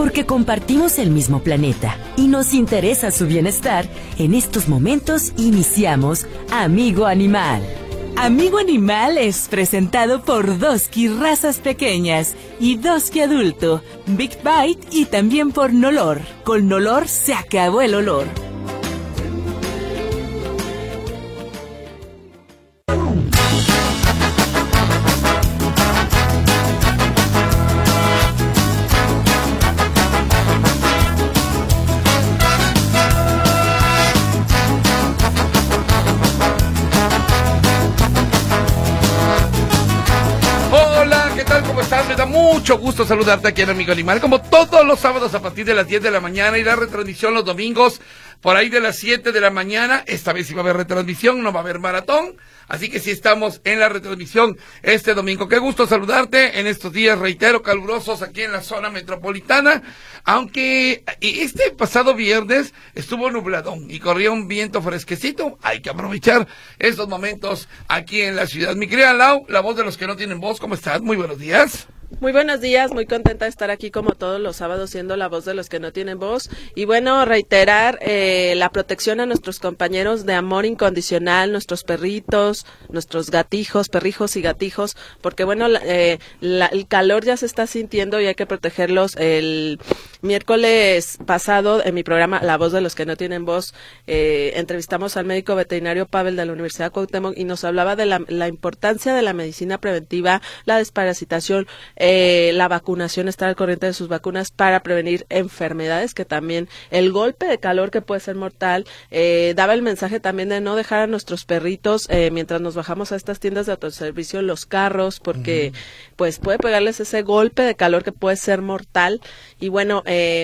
Porque compartimos el mismo planeta y nos interesa su bienestar, en estos momentos iniciamos Amigo Animal. Amigo Animal es presentado por Doski Razas Pequeñas y Doski Adulto, Big Bite y también por Nolor. Con Nolor se acabó el olor. Mucho gusto saludarte aquí en Amigo Animal, como todos los sábados a partir de las 10 de la mañana y la retransmisión los domingos por ahí de las 7 de la mañana. Esta vez sí va a haber retransmisión, no va a haber maratón. Así que sí estamos en la retransmisión este domingo. Qué gusto saludarte en estos días, reitero, calurosos aquí en la zona metropolitana. Aunque este pasado viernes estuvo nubladón y corría un viento fresquecito, hay que aprovechar estos momentos aquí en la ciudad. Mi querida Lau, la voz de los que no tienen voz, ¿cómo estás? Muy buenos días. Muy buenos días, muy contenta de estar aquí como todos los sábados siendo la voz de los que no tienen voz y bueno, reiterar eh, la protección a nuestros compañeros de amor incondicional, nuestros perritos, nuestros gatijos, perrijos y gatijos, porque bueno, eh, el calor ya se está sintiendo y hay que protegerlos. El miércoles pasado en mi programa La voz de los que no tienen voz, eh, entrevistamos al médico veterinario Pavel de la Universidad Cuauhtémoc y nos hablaba de la, la importancia de la medicina preventiva, la desparasitación, eh, la vacunación, estar al corriente de sus vacunas para prevenir enfermedades, que también el golpe de calor que puede ser mortal, eh, daba el mensaje también de no dejar a nuestros perritos eh, mientras nos bajamos a estas tiendas de autoservicio los carros, porque pues puede pegarles ese golpe de calor que puede ser mortal. Y bueno,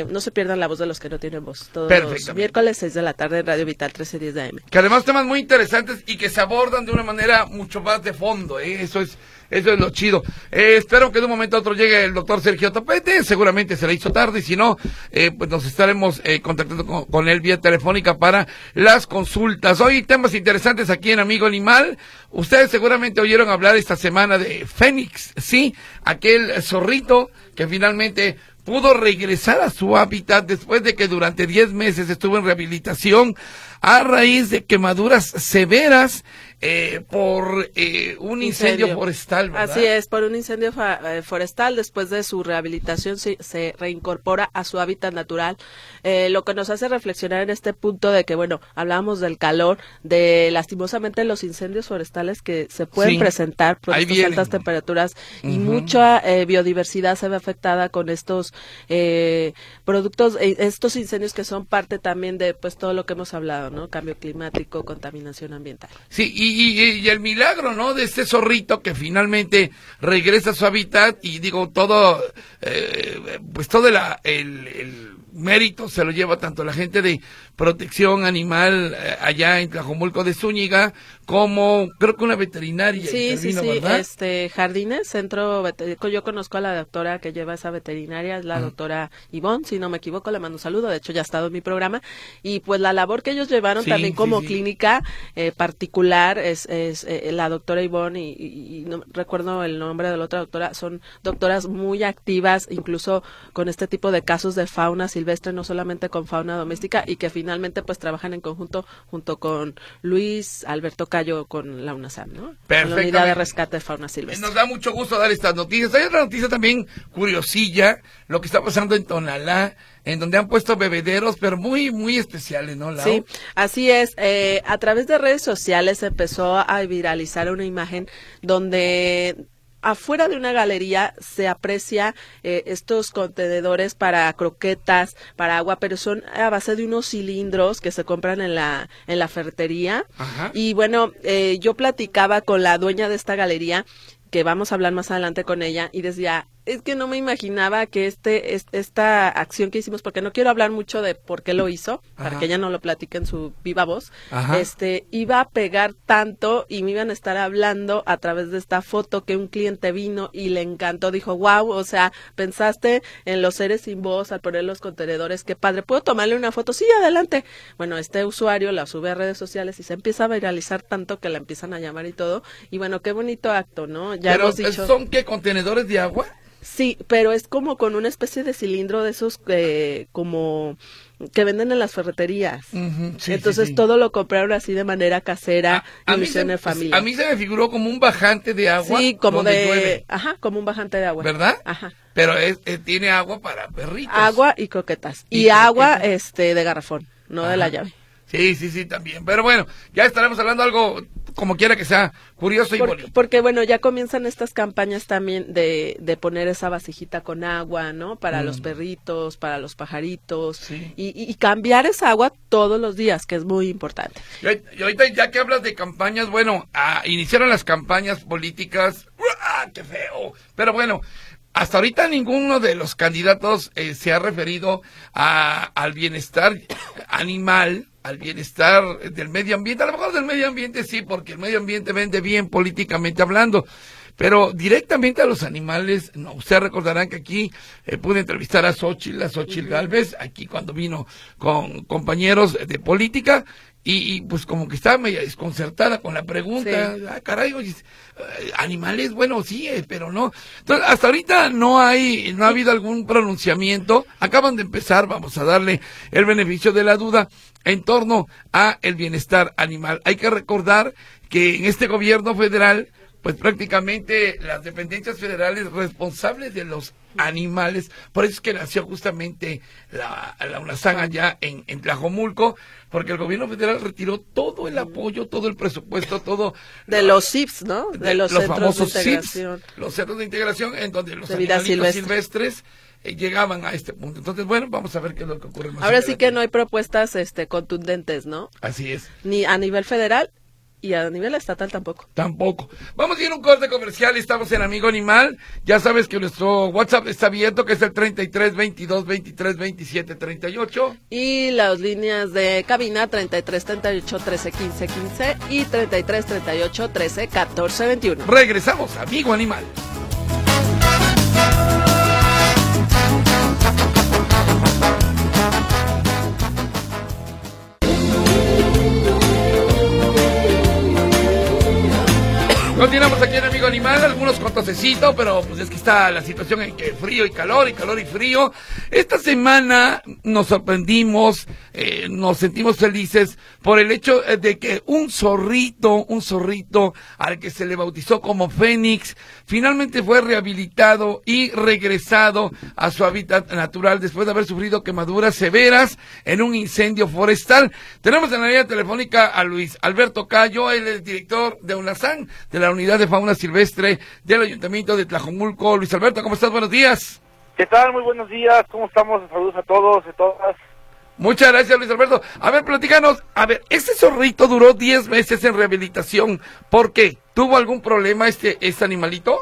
no se pierdan la voz de los que no tienen voz. Todos los miércoles 6 de la tarde en Radio Vital 1310 de AM. Que además temas muy interesantes y que se abordan de una manera mucho más de fondo. Eso es eso es lo chido. Eh, espero que de un momento a otro llegue el doctor Sergio Topete. Seguramente se le hizo tarde y si no, eh, pues nos estaremos eh, contactando con, él vía telefónica para las consultas. Hoy temas interesantes aquí en Amigo Animal. Ustedes seguramente oyeron hablar esta semana de Fénix, ¿sí? Aquel zorrito que finalmente pudo regresar a su hábitat después de que durante 10 meses estuvo en rehabilitación a raíz de quemaduras severas eh, por eh, un incendio, forestal. Así es, por un incendio eh, forestal. Después de su rehabilitación se, se reincorpora a su hábitat natural, eh, lo que nos hace reflexionar en este punto de que, bueno, hablábamos del calor, de lastimosamente los incendios forestales que se pueden presentar por estas altas temperaturas y mucha biodiversidad se ve afectada con estos productos, estos incendios que son parte también de pues todo lo que hemos hablado, ¿no? Cambio climático, contaminación ambiental. Sí, y y, el milagro, ¿no? De este zorrito que finalmente regresa a su hábitat y digo, todo, eh, pues todo la, el mérito se lo lleva tanto la gente de protección animal eh, allá en Tlajomulco de Zúñiga como creo que una veterinaria. Sí, sí, sí, este Jardines, centro yo conozco a la doctora que lleva esa veterinaria, es la doctora Ivonne, si no me equivoco, le mando un saludo, de hecho ya ha estado en mi programa y pues la labor que ellos llevaron también como clínica eh, particular es, es eh, la doctora Ivonne y, no recuerdo el nombre de la otra doctora, son doctoras muy activas incluso con este tipo de casos de fauna silvestre no solamente con fauna doméstica y que finalmente pues trabajan en conjunto junto con Luis Alberto Cayo con la UNASAM, ¿no? Perfecto. La unidad de rescate de fauna silvestre. Nos da mucho gusto dar estas noticias. Hay otra noticia también curiosilla, lo que está pasando en Tonalá, en donde han puesto bebederos, pero muy, muy especiales, ¿no, Sí, así es. Eh, a través de redes sociales empezó a viralizar una imagen donde afuera de una galería se aprecia eh, estos contenedores para croquetas, para agua, pero son a base de unos cilindros que se compran en la en la ferretería. Y bueno, eh, yo platicaba con la dueña de esta galería que vamos a hablar más adelante con ella y decía, es que no me imaginaba que este, esta acción que hicimos, porque no quiero hablar mucho de por qué lo hizo, para que ella no lo platique en su viva voz, este, iba a pegar tanto y me iban a estar hablando a través de esta foto que un cliente vino y le encantó, dijo, wow, o sea, pensaste en los seres sin voz al poner los contenedores, qué padre, ¿puedo tomarle una foto? Sí, adelante. Bueno, este usuario la sube a redes sociales y se empieza a viralizar tanto que la empiezan a llamar y todo, y bueno, qué bonito acto, ¿no? Ya hemos dicho... ¿Son qué contenedores de agua? Sí, pero es como con una especie de cilindro de esos eh, como que venden en las ferreterías. Sí, Entonces sí, sí. todo lo compraron así de manera casera A, y a se, en familia. a mí se me figuró como un bajante de agua. sí, como donde de, llueve, ajá, como un bajante de agua. ¿Verdad? Ajá. Pero es, eh, tiene agua para perritos. Agua y croquetas. Y Y, agua croquetas. este de garrafón, no de la llave. Sí, sí, sí, también. Pero bueno, ya estaremos hablando algo como quiera que sea curioso y Por- bonito. porque bueno, ya comienzan estas campañas también de, de poner esa vasijita con agua, ¿no? Para los perritos, para los pajaritos. Mm. Sí. Y, y- cambiar esa agua todos los días, que es muy importante. Y ahorita- y ahorita ya que hablas de campañas, bueno, ah, iniciaron las campañas políticas. ¡Ah, qué feo! Pero bueno, hasta ahorita ninguno de los candidatos eh, se ha referido a, al bienestar animal, al bienestar del medio ambiente. A lo mejor del medio ambiente sí, porque el medio ambiente vende bien políticamente hablando. Pero directamente a los animales, no, ustedes recordarán que aquí eh, pude entrevistar a Xochitl, a Xochitl Galvez, aquí cuando vino con compañeros de política, y, y, pues como que estaba media desconcertada con la pregunta, Sí. ah, caray, oye, eh, animales, bueno, sí, eh, pero no. Entonces, hasta ahorita no hay, no ha habido algún pronunciamiento, acaban de empezar, vamos a darle el beneficio de la duda en torno a el bienestar animal. Hay que recordar que en este gobierno federal, pues prácticamente las dependencias federales responsables de los animales, por eso es que nació justamente la, la UNASAN allá en, en Tlajomulco, porque el gobierno federal retiró todo el apoyo, todo el presupuesto, todo De los CIPS, ¿no? De, los, centros famosos de CIPS, los centros de integración en donde los De silvestre. silvestres eh, llegaban a este punto. Entonces, bueno, vamos a ver qué es lo que ocurre más Ahora sí que no hay propuestas este contundentes, ¿no? Así es. Ni a nivel federal y a nivel estatal tampoco. Tampoco. Vamos a ir a un corte comercial. Estamos en Amigo Animal. Ya sabes que nuestro WhatsApp está abierto, que es el 33 22 23 27 38. Y las líneas de cabina 33 38 13 15 15 y 33 38 13 14 21. Regresamos, Amigo Animal. Continuamos aquí en Amigo Animal, algunos con tosecito, pero pues es que está la situación en que frío y calor y calor y frío. Esta semana nos sorprendimos, eh, nos sentimos felices por el hecho eh, de que un zorrito, un zorrito al que se le bautizó como Fénix, finalmente fue rehabilitado y regresado a su hábitat natural después de haber sufrido quemaduras severas en un incendio forestal. Tenemos en la línea telefónica a Luis Alberto Cayo, él es director de UNASAN, de la Unidad de Fauna Silvestre del Ayuntamiento de Tlajomulco. Luis Alberto, ¿cómo estás? Buenos días. ¿Qué tal? Muy buenos días. ¿Cómo estamos? Saludos a todos y todas. Muchas gracias, Luis Alberto. A ver, platícanos. A ver, este zorrito duró 10 meses en rehabilitación. ¿Por qué? ¿Tuvo algún problema este, este animalito?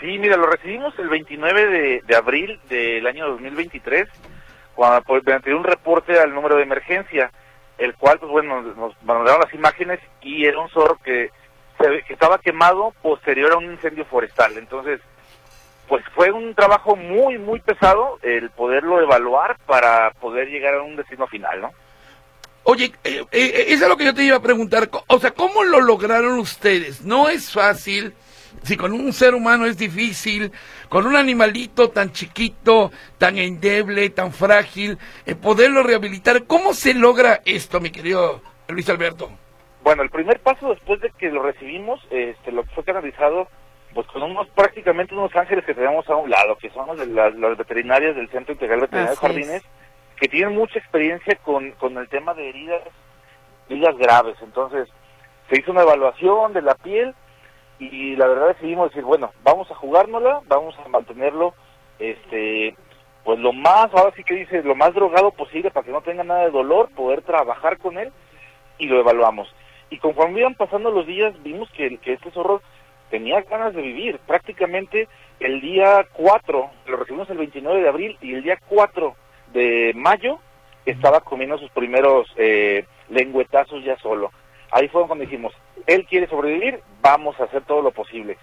Sí, mira, lo recibimos el 29 de, de abril del año 2023, cuando, pues, mediante un reporte al número de emergencia, el cual, pues bueno, nos, mandaron las imágenes y era un zorro que, que estaba quemado posterior a un incendio forestal. Entonces, pues fue un trabajo muy, muy pesado el poderlo evaluar para poder llegar a un destino final, ¿no? Oye, eh, eh, eso es lo que yo te iba a preguntar. O sea, ¿cómo lo lograron ustedes? No es fácil. Si con un ser humano es difícil, con un animalito tan chiquito, tan endeble, tan frágil, eh, poderlo rehabilitar, ¿cómo se logra esto, mi querido Luis Alberto? Bueno, el primer paso después de que lo recibimos, este, lo que fue canalizado, pues con unos prácticamente unos ángeles que tenemos a un lado, que son los de las, las veterinarias del Centro Integral Veterinario de es. Jardines, que tienen mucha experiencia con, con el tema de heridas, heridas graves. Entonces, se hizo una evaluación de la piel y la verdad decidimos decir, bueno, vamos a jugárnosla, vamos a mantenerlo, este, pues lo más, ahora sí que dice, lo más drogado posible para que no tenga nada de dolor, poder trabajar con él y lo evaluamos. Y conforme iban pasando los días, vimos que, que este zorro tenía ganas de vivir. Prácticamente el día 4, lo recibimos el 29 de abril, y el día 4 de mayo estaba comiendo sus primeros eh, lengüetazos ya solo. Ahí fue cuando dijimos, él quiere sobrevivir, vamos a hacer todo lo posible.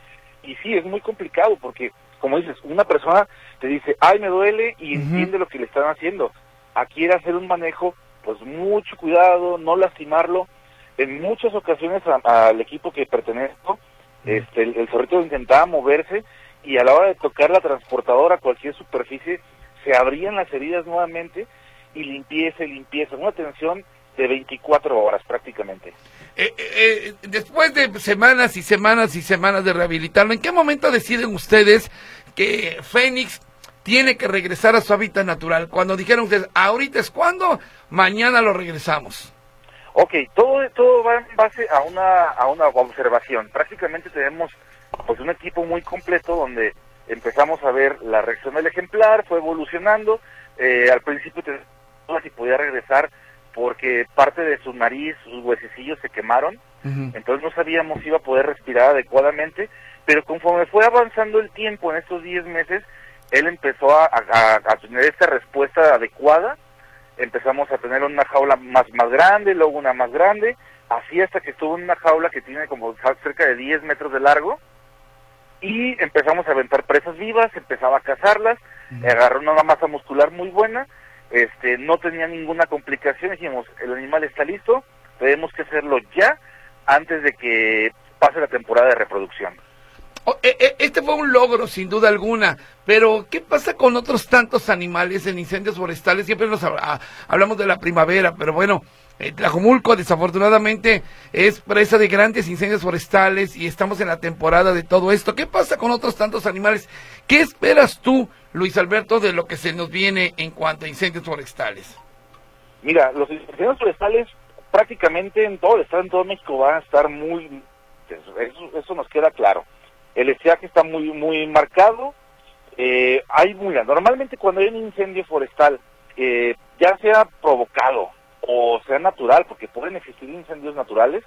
Y sí, es muy complicado porque, como dices, una persona te dice, ay, me duele y entiende lo que le están haciendo. Aquí era hacer un manejo, pues mucho cuidado, no lastimarlo. En muchas ocasiones a- al equipo que pertenezco, este, el, el zorrito intentaba moverse y a la hora de tocar la transportadora, cualquier superficie, se abrían las heridas nuevamente y limpieza y limpieza. Una atención de 24 horas prácticamente. Eh, eh, eh, después de semanas y semanas y semanas de rehabilitarlo, ¿en qué momento deciden ustedes que Fénix tiene que regresar a su hábitat natural? Cuando dijeron ustedes, ahorita es cuando, mañana lo regresamos. Ok, todo, todo va en base a una, a una observación. Prácticamente tenemos pues un equipo muy completo donde empezamos a ver la reacción del ejemplar, fue evolucionando. al principio si podía regresar porque parte de su nariz, sus huesecillos se quemaron, entonces no sabíamos si iba a poder respirar adecuadamente, pero conforme fue avanzando el tiempo en estos 10 meses, él empezó a, tener esta respuesta adecuada, empezamos a tener una jaula más, más grande, luego una más grande, así hasta que estuvo en una jaula que tiene como cerca de 10 metros de largo, y empezamos a aventar presas vivas, empezaba a cazarlas, agarró una masa muscular muy buena, este, no tenía ninguna complicación, dijimos, el animal está listo, tenemos que hacerlo ya antes de que pase la temporada de reproducción. Oh, eh, eh, este fue un logro, sin duda alguna, pero ¿qué pasa con otros tantos animales en incendios forestales? Siempre nos hablamos de la primavera, pero bueno, eh, Tlajomulco desafortunadamente es presa de grandes incendios forestales y estamos en la temporada de todo esto. ¿Qué pasa con otros tantos animales? ¿Qué esperas tú, Luis Alberto, de lo que se nos viene en cuanto a incendios forestales? Mira, los incendios forestales prácticamente en todo el estado, en todo México van a estar muy... Eso, eso nos queda claro. El estiaje está muy muy marcado. Eh, hay muy normalmente cuando hay un incendio forestal, eh, ya sea provocado o sea natural, porque pueden existir incendios naturales,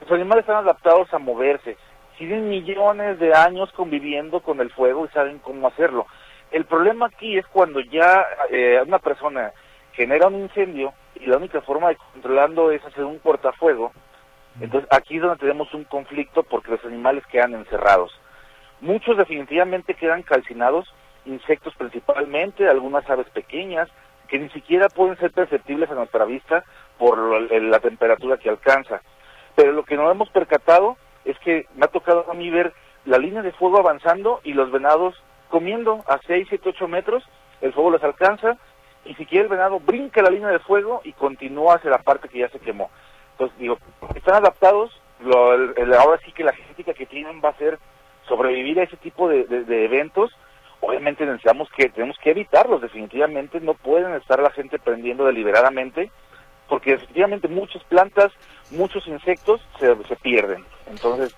los animales están adaptados a moverse. Tienen millones de años conviviendo con el fuego y saben cómo hacerlo. El problema aquí es cuando ya eh, una persona genera un incendio y la única forma de controlarlo es hacer un cortafuego. Entonces aquí es donde tenemos un conflicto porque los animales quedan encerrados. Muchos definitivamente quedan calcinados, insectos principalmente, algunas aves pequeñas, que ni siquiera pueden ser perceptibles a nuestra vista por la temperatura que alcanza. Pero lo que no hemos percatado es que me ha tocado a mí ver la línea de fuego avanzando y los venados comiendo a 6, 7, 8 metros, el fuego los alcanza y si quiere el venado brinca la línea de fuego y continúa hacia la parte que ya se quemó. Entonces digo, están adaptados, lo, ahora sí que la genética que tienen va a ser sobrevivir a ese tipo de eventos. Obviamente necesitamos que tenemos que evitarlos definitivamente no pueden estar la gente prendiendo deliberadamente porque definitivamente muchas plantas muchos insectos se, se pierden. Entonces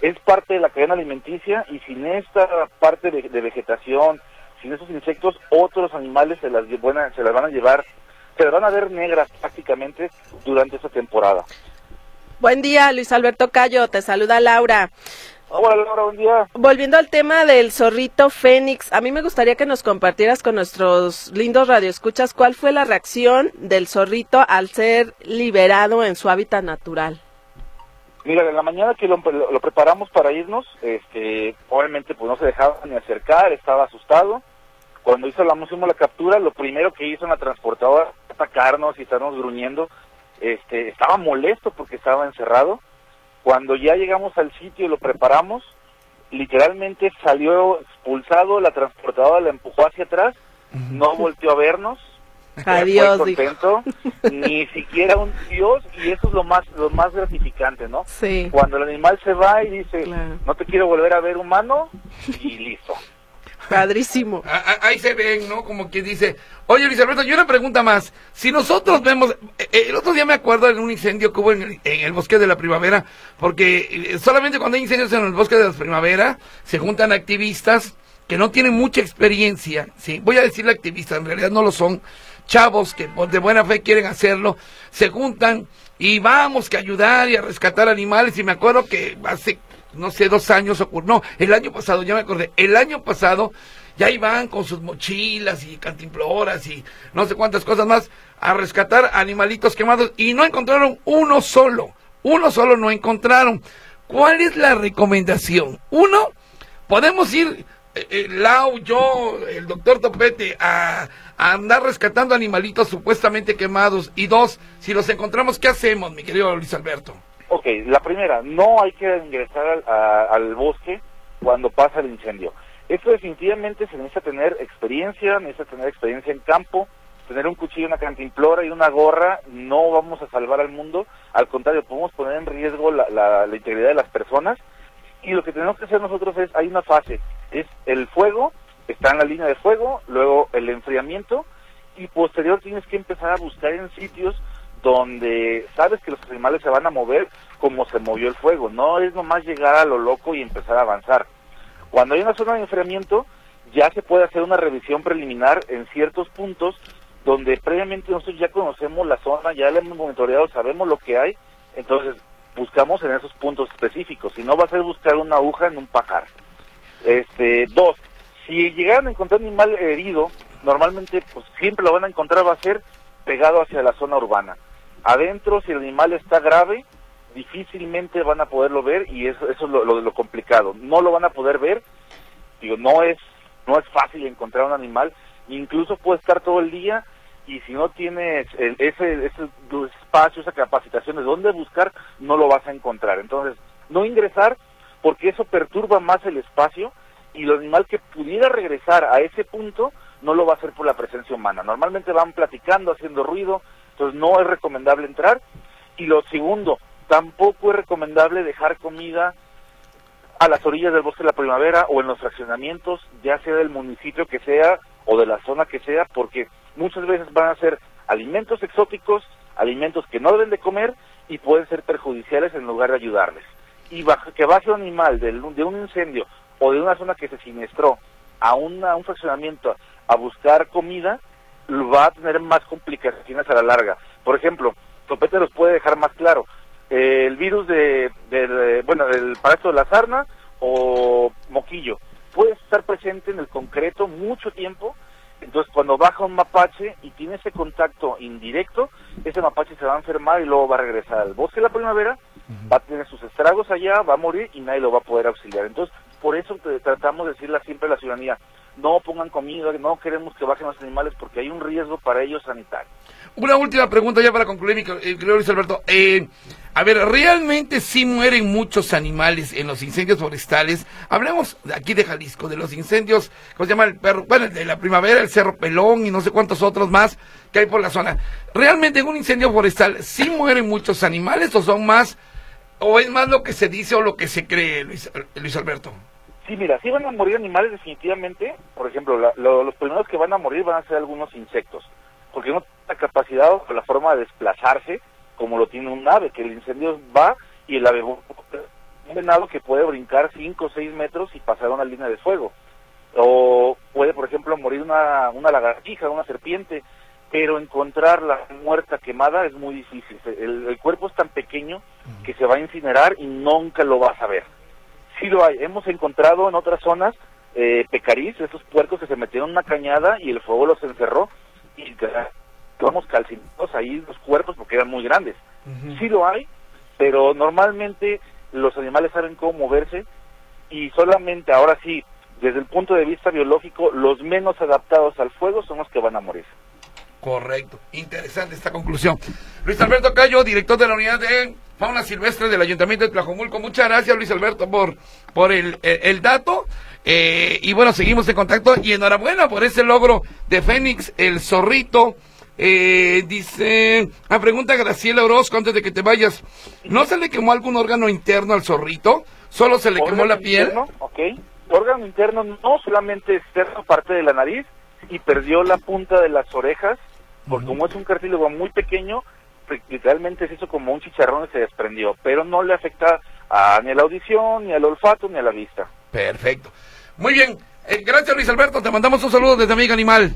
es parte de la cadena alimenticia y sin esta parte de, vegetación sin esos insectos otros animales se las se las van a llevar se van a ver negras prácticamente durante esta temporada Buen día, Luis Alberto Cayo, te saluda Laura. Hola Laura, buen día. Volviendo al tema del zorrito Fénix, a mí me gustaría que nos compartieras con nuestros lindos radioescuchas cuál fue la reacción del zorrito al ser liberado en su hábitat natural. Mira, en la mañana que lo, preparamos para irnos, este, obviamente pues no se dejaba ni acercar, estaba asustado. Cuando hizo la, la captura, lo primero que hizo en la transportadora atacarnos y estarnos gruñendo. Este, estaba molesto porque estaba encerrado cuando ya llegamos al sitio y lo preparamos, literalmente salió expulsado, la transportadora la empujó hacia atrás, no volteó a vernos, Adiós, contento, ni siquiera un Dios, y eso es lo más, lo más gratificante, ¿no? Sí. Cuando el animal se va y dice, no te quiero volver a ver humano, y listo. Padrísimo. Ahí se ven, ¿no? Como que dice, oye Luis Alberto, yo una pregunta más. Si nosotros vemos, eh, eh, el otro día me acuerdo de un incendio que hubo en el, bosque de la primavera, porque eh, solamente cuando hay incendios en el bosque de la primavera se juntan activistas que no tienen mucha experiencia, sí, voy a decirle activistas, en realidad no lo son, chavos que de buena fe quieren hacerlo, se juntan y vamos que ayudar y a rescatar animales y me acuerdo que hace no sé, dos años ocurrió, no, el año pasado, ya me acordé, el año pasado ya iban con sus mochilas y cantimploras y no sé cuántas cosas más a rescatar animalitos quemados y no encontraron uno solo, uno solo no encontraron. ¿Cuál es la recomendación? Uno, podemos ir, eh, eh, Lau, yo, el doctor Topete, a, a, andar rescatando animalitos supuestamente quemados. Y dos, si los encontramos, ¿qué hacemos, mi querido Luis Alberto? Ok, la primera, no hay que ingresar al, bosque cuando pasa el incendio. Esto definitivamente se necesita tener experiencia, necesita tener experiencia en campo, tener un cuchillo, una cantimplora y una gorra, no vamos a salvar al mundo, al contrario, podemos poner en riesgo la, la, la integridad de las personas y lo que tenemos que hacer nosotros es, hay una fase, es el fuego, está en la línea de fuego, luego el enfriamiento y posterior tienes que empezar a buscar en sitios donde sabes que los animales se van a mover como se movió el fuego, no es nomás llegar a lo loco y empezar a avanzar. Cuando hay una zona de enfriamiento, ya se puede hacer una revisión preliminar en ciertos puntos donde previamente nosotros ya conocemos la zona, ya la hemos monitoreado, sabemos lo que hay, entonces buscamos en esos puntos específicos, si no va a ser buscar una aguja en un pajar. Este, dos, si llegaran a encontrar un animal herido, normalmente pues siempre lo van a encontrar va a ser pegado hacia la zona urbana. Adentro, si el animal está grave, difícilmente van a poderlo ver y eso, eso es lo, lo, lo complicado. No lo van a poder ver, digo, no es, no es fácil encontrar un animal, incluso puede estar todo el día y si no tienes el, ese, ese espacio, esa capacitación de dónde buscar, no lo vas a encontrar. Entonces, no ingresar porque eso perturba más el espacio y el animal que pudiera regresar a ese punto no lo va a hacer por la presencia humana. Normalmente van platicando, haciendo ruido, entonces no es recomendable entrar. Y lo segundo, tampoco es recomendable dejar comida a las orillas del bosque de la primavera o en los fraccionamientos, ya sea del municipio que sea o de la zona que sea, porque muchas veces van a ser alimentos exóticos, alimentos que no deben de comer y pueden ser perjudiciales en lugar de ayudarles. Y que baje un animal de, de un incendio o de una zona que se siniestró a, una, a un fraccionamiento a buscar comida, va a tener más complicaciones a la larga. Por ejemplo, Topete los puede dejar más claro. Eh, el virus de, de, bueno, del parásito de la sarna o moquillo puede estar presente en el concreto mucho tiempo entonces, cuando baja un mapache y tiene ese contacto indirecto, ese mapache se va a enfermar y luego va a regresar al bosque de la primavera, uh -huh. va a tener sus estragos allá, va a morir y nadie lo va a poder auxiliar. Entonces, por eso tratamos de decirle siempre a la ciudadanía, no pongan comida, no queremos que bajen los animales porque hay un riesgo para ellos sanitario. Una última pregunta ya para concluir, mi querido Luis Alberto. Eh, a ver, ¿realmente sí mueren muchos animales en los incendios forestales? Hablemos de aquí de Jalisco, de los incendios, ¿cómo se llama el perro? Bueno, de la primavera, el Cerro Pelón y no sé cuántos otros más que hay por la zona. ¿Realmente en un incendio forestal sí mueren muchos animales o son más, o es más lo que se dice o lo que se cree, Luis, Luis Alberto? Sí, mira, sí van a morir animales definitivamente. Por ejemplo, la, lo, los primeros que van a morir van a ser algunos insectos, porque no tienen la capacidad o la forma de desplazarse como lo tiene un ave, que el incendio va y el ave un venado que puede brincar 5 o 6 metros y pasar una línea de fuego. O puede, por ejemplo, morir una, una lagartija, una serpiente, pero encontrarla muerta, quemada, es muy difícil. El, el cuerpo es tan pequeño que se va a incinerar y nunca lo vas a ver. Sí lo hay. Hemos encontrado en otras zonas eh, pecarís, esos puercos que se metieron en una cañada y el fuego los encerró y vamos calcinados ahí los cuerpos porque eran muy grandes. Uh -huh. Sí lo hay, pero normalmente los animales saben cómo moverse y solamente ahora sí, desde el punto de vista biológico, los menos adaptados al fuego son los que van a morir. Correcto, interesante esta conclusión. Luis Alberto Cayo, director de la unidad de fauna silvestre del Ayuntamiento de Tlajomulco. Muchas gracias, Luis Alberto, por, por el, el, el dato. Eh, y bueno, seguimos en contacto y enhorabuena por ese logro de Fénix, el zorrito. Eh, dice, a pregunta Graciela Orozco antes de que te vayas, ¿no se le quemó algún órgano interno al zorrito? ¿Solo se le quemó la piel? Interno, ok, órgano interno no, solamente externo, parte de la nariz y perdió la punta de las orejas, porque uh -huh. como es un cartílago muy pequeño, literalmente se hizo como un chicharrón y se desprendió, pero no le afecta a, ni a la audición, ni al olfato, ni a la vista. Perfecto. Muy bien, eh, gracias Luis Alberto, te mandamos un saludo desde Amiga Animal.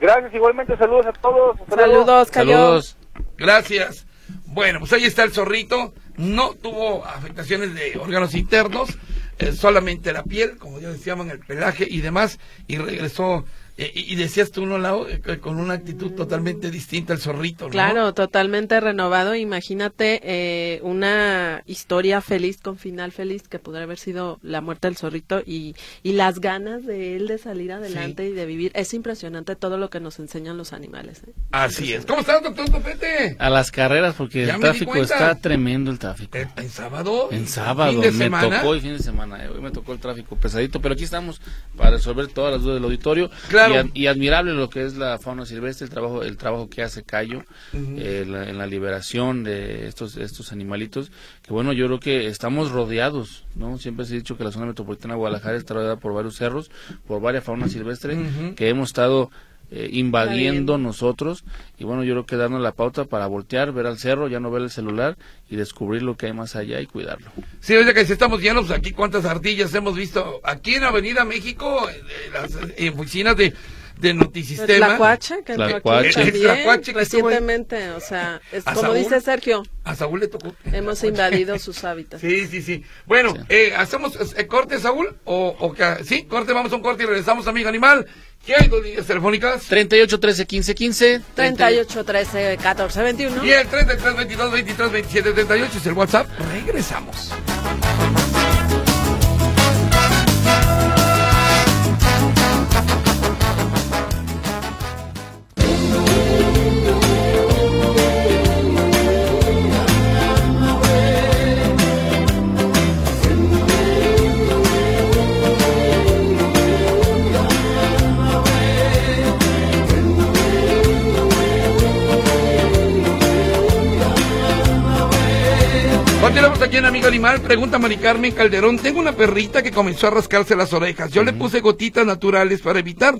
Gracias, igualmente saludos a todos. Saludos, Saludos. Gracias. Bueno, pues ahí está el zorrito. No tuvo afectaciones de órganos internos, eh, solamente la piel, como ya decíamos, el pelaje y demás, y regresó Eh, y, decías tú, ¿no, Lau? Eh, con una actitud totalmente distinta al zorrito, ¿no? Claro, totalmente renovado. Imagínate eh, una historia feliz con final feliz que podría haber sido la muerte del zorrito y, y las ganas de él de salir adelante y de vivir. Es impresionante todo lo que nos enseñan los animales. Así es. ¿Cómo estás, doctor Topete? A las carreras, porque el tráfico está tremendo, el tráfico. ¿En sábado? En sábado. me tocó y fin de semana. Hoy me tocó el tráfico pesadito, pero aquí estamos para resolver todas las dudas del auditorio. Claro y, admirable lo que es la fauna silvestre, el trabajo, el trabajo que hace Cayo eh, en la liberación de estos, estos animalitos, que bueno, yo creo que estamos rodeados, ¿no? Siempre se ha dicho que la zona metropolitana de Guadalajara está rodeada por varios cerros, por varias fauna silvestre, que hemos estado eh, invadiendo nosotros y bueno yo creo que darnos la pauta para voltear ver al cerro ya no ver el celular y descubrir lo que hay más allá y cuidarlo sí oye que si estamos llenos pues, aquí cuántas ardillas hemos visto aquí en Avenida México las oficinas de de Notisistema. Tlacuache, que Tlacuache. también, recientemente, o sea, es, como dice Sergio. A Saúl le tocó. Hemos invadido sus hábitats. Sí, sí, sí. Bueno, Eh, ¿hacemos eh, corte, Saúl? O, o que, sí, corte, vamos a un corte y regresamos, amigo animal. ¿Qué hay dos líneas telefónicas? 38 13 15 15. 38 13 14 21. Y el 33 22 23 27 38 es el WhatsApp. Regresamos. Aquí en Amigo Animal. Pregunta Mari Carmen Calderón. Tengo una perrita que comenzó a rascarse las orejas. Yo le puse gotitas naturales para evitar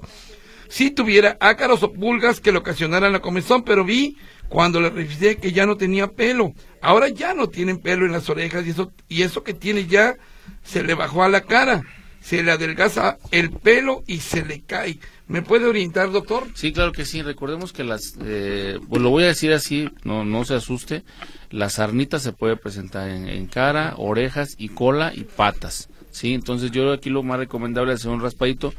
si tuviera ácaros o pulgas que le ocasionaran la comezón, pero vi cuando le revisé que ya no tenía pelo. Ahora ya no tienen pelo en las orejas y eso, y eso que tiene ya se le bajó a la cara. Se le adelgaza el pelo y se le cae. ¿Me puede orientar, doctor? Sí, claro que sí. Recordemos que las, eh, pues lo voy a decir así, no, no se asuste. La sarnita se puede presentar en, cara, orejas y cola y patas. ¿sí? Entonces yo aquí lo más recomendable es hacer un raspadito.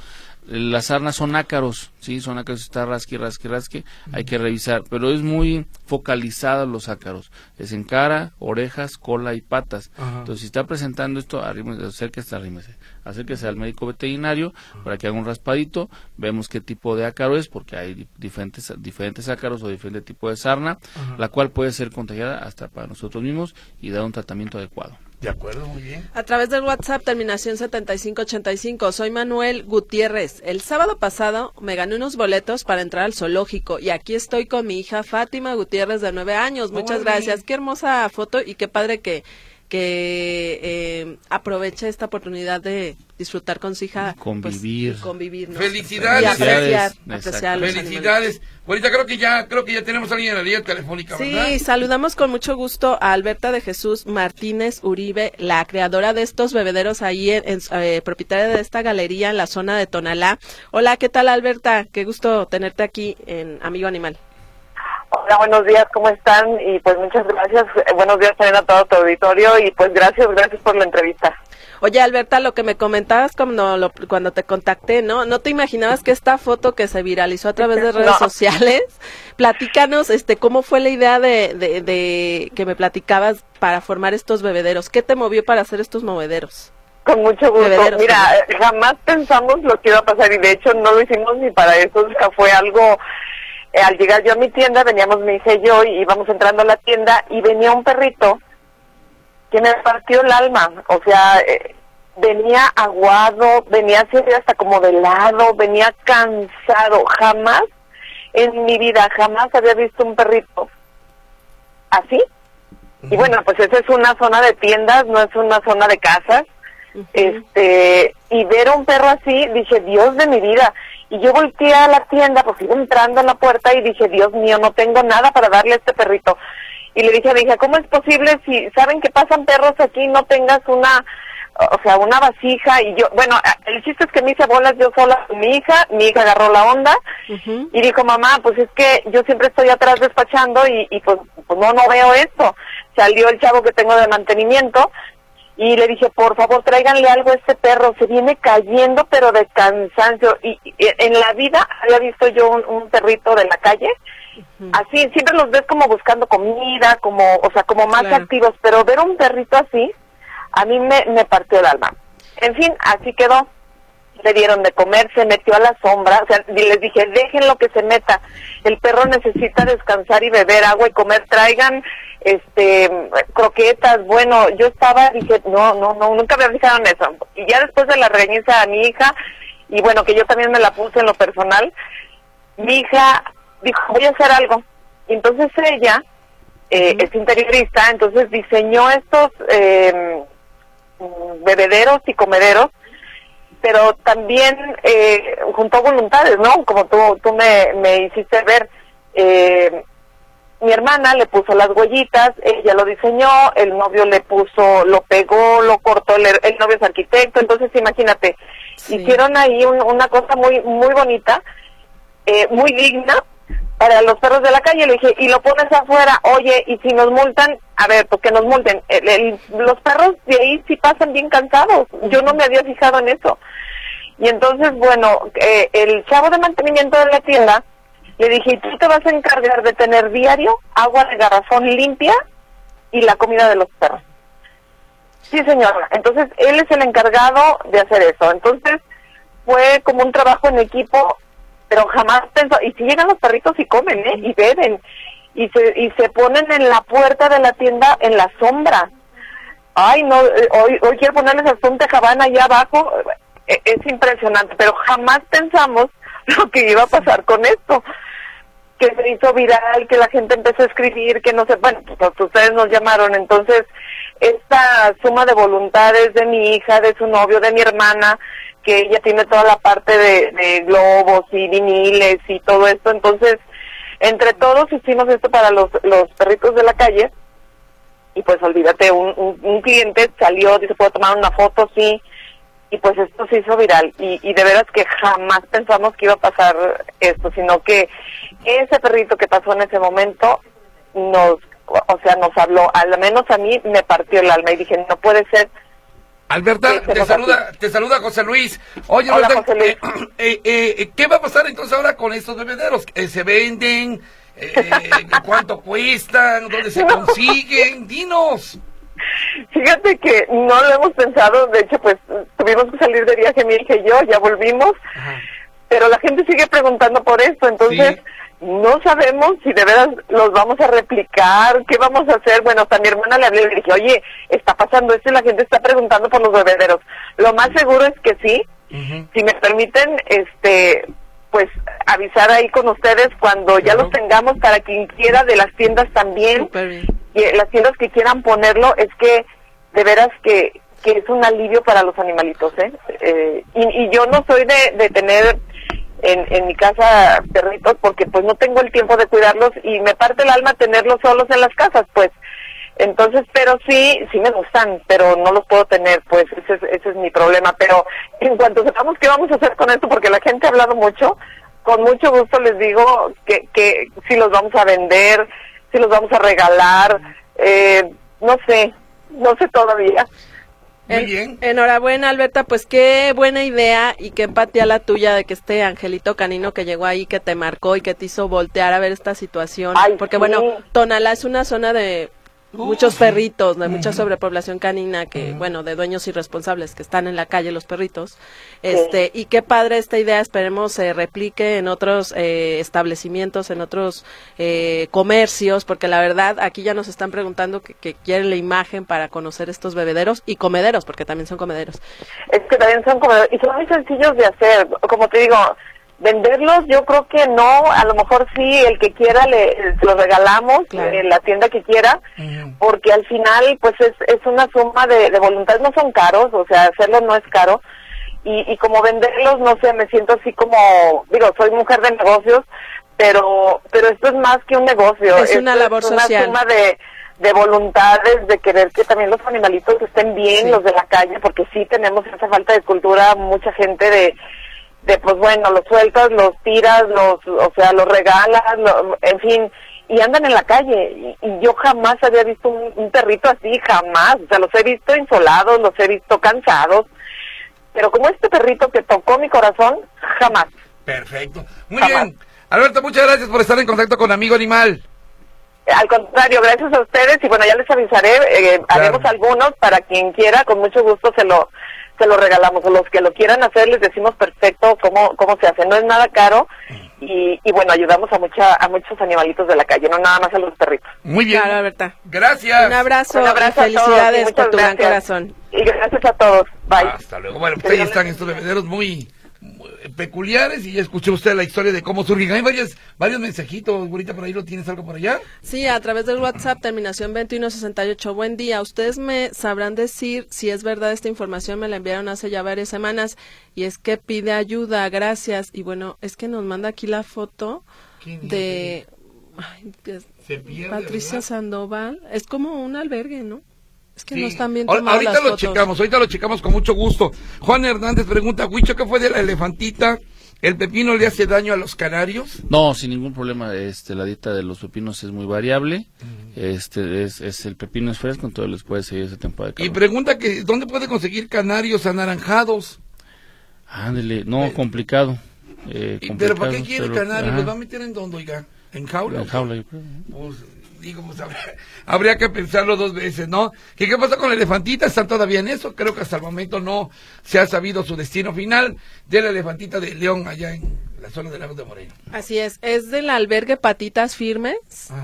Las sarnas son ácaros, sí, son ácaros, está rasque, rasque, rasque, hay que revisar, pero es muy focalizado los ácaros, es en cara, orejas, cola y patas. Entonces si está presentando esto, arrímese, acérquese, arrímese, acérquese al médico veterinario para que haga un raspadito, vemos qué tipo de ácaro es, porque hay diferentes, diferentes ácaros o diferente tipo de sarna, la cual puede ser contagiada hasta para nosotros mismos y dar un tratamiento adecuado. De acuerdo, muy bien. A través del WhatsApp, terminación 7585. Soy Manuel Gutiérrez. El sábado pasado me gané unos boletos para entrar al zoológico y aquí estoy con mi hija Fátima Gutiérrez de nueve años. Muchas gracias. Qué hermosa foto y qué padre que que eh, aproveche esta oportunidad de disfrutar con su hija. Pues, convivir. convivir Felicidades. Y apreciar, apreciar Felicidades. Ahorita creo que ya creo que ya tenemos a alguien en la línea telefónica, Sí, saludamos con mucho gusto a Alberta de Jesús Martínez Uribe, la creadora de estos bebederos ahí, en, eh, propietaria de esta galería en la zona de Tonalá. Hola, ¿qué tal Alberta? Qué gusto tenerte aquí en Amigo Animal. Hola, buenos días, ¿cómo están? Y pues muchas gracias. Eh, buenos días también a todo tu auditorio y pues gracias, gracias por la entrevista. Oye, Alberta, lo que me comentabas cuando, cuando te contacté, ¿no? ¿No te imaginabas que esta foto que se viralizó a través de redes sociales? Platícanos, este, ¿cómo fue la idea de, de, que me platicabas para formar estos bebederos? ¿Qué te movió para hacer estos movederos? Con mucho gusto. Mira, jamás pensamos lo que iba a pasar y de hecho no lo hicimos ni para eso, o fue algo eh, al llegar yo a mi tienda, veníamos mi hija y yo, y íbamos entrando a la tienda, y venía un perrito que me partió el alma. O sea, eh, venía aguado, venía así hasta como de lado, venía cansado. Jamás en mi vida, jamás había visto un perrito así. Y bueno, pues esa es una zona de tiendas, no es una zona de casas. Este, y ver a un perro así, dije, Dios de mi vida. Y yo volteé a la tienda, pues iba entrando en la puerta y dije, Dios mío, no tengo nada para darle a este perrito. Y le dije a mi hija, ¿cómo es posible si saben que pasan perros aquí no tengas una, o sea, una vasija? Y yo, bueno, el chiste es que me hice bolas yo sola con mi hija, mi hija agarró la onda y dijo, mamá, pues es que yo siempre estoy atrás despachando y, y pues, pues no, no veo esto. Salió el chavo que tengo de mantenimiento y le dije, por favor, tráiganle algo a este perro, se viene cayendo, pero de cansancio. Y, en la vida había visto yo un, perrito de la calle, así, siempre los ves como buscando comida, como, o sea, como más activos, pero ver un perrito así, a mí me, me partió el alma. En fin, así quedó le dieron de comer, se metió a la sombra, o sea, y les dije, déjenlo que se meta, el perro necesita descansar y beber agua y comer, traigan este croquetas, bueno, yo estaba, dije, no, no, no, nunca me fijado en eso, y ya después de la regañiza a mi hija, y bueno, que yo también me la puse en lo personal, mi hija dijo, voy a hacer algo, y entonces ella, eh, es interiorista, entonces diseñó estos eh, bebederos y comederos pero también eh, junto a voluntades, ¿no? Como tú, tú me, me hiciste ver, eh, mi hermana le puso las huellitas, ella lo diseñó, el novio le puso, lo pegó, lo cortó, el, novio es arquitecto, entonces imagínate, hicieron ahí una cosa muy, muy bonita, eh, muy digna para los perros de la calle. Le dije, y lo pones afuera, oye, y si nos multan, a ver, pues que nos multen. los perros de ahí sí pasan bien cansados. Yo no me había fijado en eso. Y entonces, bueno, eh, el chavo de mantenimiento de la tienda le dije, tú te vas a encargar de tener diario agua de garrafón limpia y la comida de los perros. Sí, señora. Entonces, él es el encargado de hacer eso. Entonces, fue como un trabajo en equipo, pero jamás pensó, y si llegan los perritos y comen, ¿eh? Y beben, y se, y se ponen en la puerta de la tienda en la sombra. Ay, no, eh, hoy, hoy quiero ponerles hasta un tejabán allá abajo. E, es impresionante, pero jamás pensamos lo que iba a pasar con esto que se hizo viral, que la gente empezó a escribir, que no sé, bueno, pues ustedes nos llamaron, entonces esta suma de voluntades de mi hija, de su novio, de mi hermana, que ella tiene toda la parte de, globos y viniles y todo esto, entonces entre todos hicimos esto para los, los perritos de la calle. Y pues olvídate, un, un cliente salió, dice, ¿puedo tomar una foto? Sí, y pues esto se hizo viral y, y de veras que jamás pensamos que iba a pasar esto, sino que ese perrito que pasó en ese momento nos, o sea, nos habló, al menos a mí me partió el alma y dije, no puede ser. Alberta, te saluda, te saluda José Luis. Oye, Hola, eh, eh, eh, ¿qué va a pasar entonces ahora con estos bebederos? ¿Se venden? ¿Cuánto cuestan? ¿Dónde se consiguen? Dinos. Fíjate que no lo hemos pensado, de hecho, pues tuvimos que salir de viaje mi hija y yo, ya volvimos, pero la gente sigue preguntando por esto, entonces no sabemos si de veras los vamos a replicar, qué vamos a hacer. Bueno, hasta mi hermana le hablé y le dije, oye, está pasando esto y la gente está preguntando por los bebederos. Lo más seguro es que sí. Si me permiten, este, pues avisar ahí con ustedes cuando ya los tengamos para quien quiera de las tiendas también las tiendas que quieran ponerlo es que de veras que, que es un alivio para los animalitos, ¿eh? eh y, y, yo no soy de, de tener en, en mi casa perritos porque pues no tengo el tiempo de cuidarlos y me parte el alma tenerlos solos en las casas, pues. Entonces, pero sí, sí me gustan, pero no los puedo tener, pues ese es, ese es mi problema. Pero en cuanto sepamos qué vamos a hacer con esto, porque la gente ha hablado mucho, con mucho gusto les digo que, que si los vamos a vender, si los vamos a regalar, eh, no sé, no sé todavía. Muy bien. Enhorabuena, Alberta, pues qué buena idea y qué empatía la tuya de que este angelito canino que llegó ahí, que te marcó y que te hizo voltear a ver esta situación. Porque bueno, Tonalá es una zona de muchos perritos, de mucha sobrepoblación canina que, bueno, de dueños irresponsables que están en la calle los perritos. Este, y qué padre esta idea, esperemos se replique en otros eh, establecimientos, en otros eh, comercios, porque la verdad aquí ya nos están preguntando que, que, quieren la imagen para conocer estos bebederos y comederos, porque también son comederos. Es que también son comederos y son muy sencillos de hacer, como te digo, Venderlos yo creo que no, a lo mejor sí, el que quiera le, lo regalamos en la tienda que quiera, porque al final pues es, es una suma de, de voluntades, no son caros, o sea, hacerlo no es caro, y, y como venderlos, no sé, me siento así como, digo, soy mujer de negocios, pero pero esto es más que un negocio, es una labor es una suma de, de voluntades, de querer que también los animalitos estén bien, los de la calle, porque sí tenemos esa falta de cultura, mucha gente de de pues bueno, los sueltas, los tiras, los, o sea, los regalas, en fin, y andan en la calle. Y, yo jamás había visto un, perrito así, jamás. O sea, los he visto insolados, los he visto cansados. Pero como este perrito que tocó mi corazón, jamás. Perfecto. Muy bien. Alberto, muchas gracias por estar en contacto con Amigo Animal. Al contrario, gracias a ustedes y bueno, ya les avisaré, eh, haremos algunos para quien quiera, con mucho gusto se lo se lo regalamos. Los que lo quieran hacer les decimos perfecto cómo cómo se hace. No es nada caro y, y bueno, ayudamos a mucha a muchos animalitos de la calle, no nada más a los perritos. Muy bien. Claro, Alberta. Gracias. Un abrazo, Un abrazo felicidades por tu gran corazón. Y gracias a todos. Bye. Hasta luego. Bueno, pues ahí están estos bebederos muy peculiares y ya escuchó usted la historia de cómo surgen. Hay varios, varios mensajitos, Burita, por ahí lo tienes algo por allá. Sí, a través del WhatsApp, terminación 2168. Buen día. Ustedes me sabrán decir si es verdad esta información. Me la enviaron hace ya varias semanas y es que pide ayuda. Gracias. Y bueno, es que nos manda aquí la foto de. Patricia Sandoval. Es como un albergue, ¿no? Es que no están bien Ahorita lo checamos, ahorita lo checamos con mucho gusto. Juan Hernández pregunta, Huicho, ¿qué fue de la elefantita? ¿El pepino le hace daño a los canarios? No, sin ningún problema. Este, la dieta de los pepinos es muy variable. Este, es, es, el pepino es fresco, entonces les puede seguir esa temporada de Y pregunta que, ¿dónde puede conseguir canarios anaranjados? Ándele, no, eh, complicado. Eh, ¿Pero para qué quiere canarios? ¿Los va a meter en dónde, oiga? ¿En jaula? En jaula, yo creo. Pues, digo, pues habría, que pensarlo dos veces, ¿no? ¿Qué, ¿Qué pasa con la elefantita? ¿Están todavía en eso? Creo que hasta el momento no se ha sabido su destino final de la elefantita de León allá en la zona de Lagos de Moreno. Así es, es del albergue Patitas Firmes,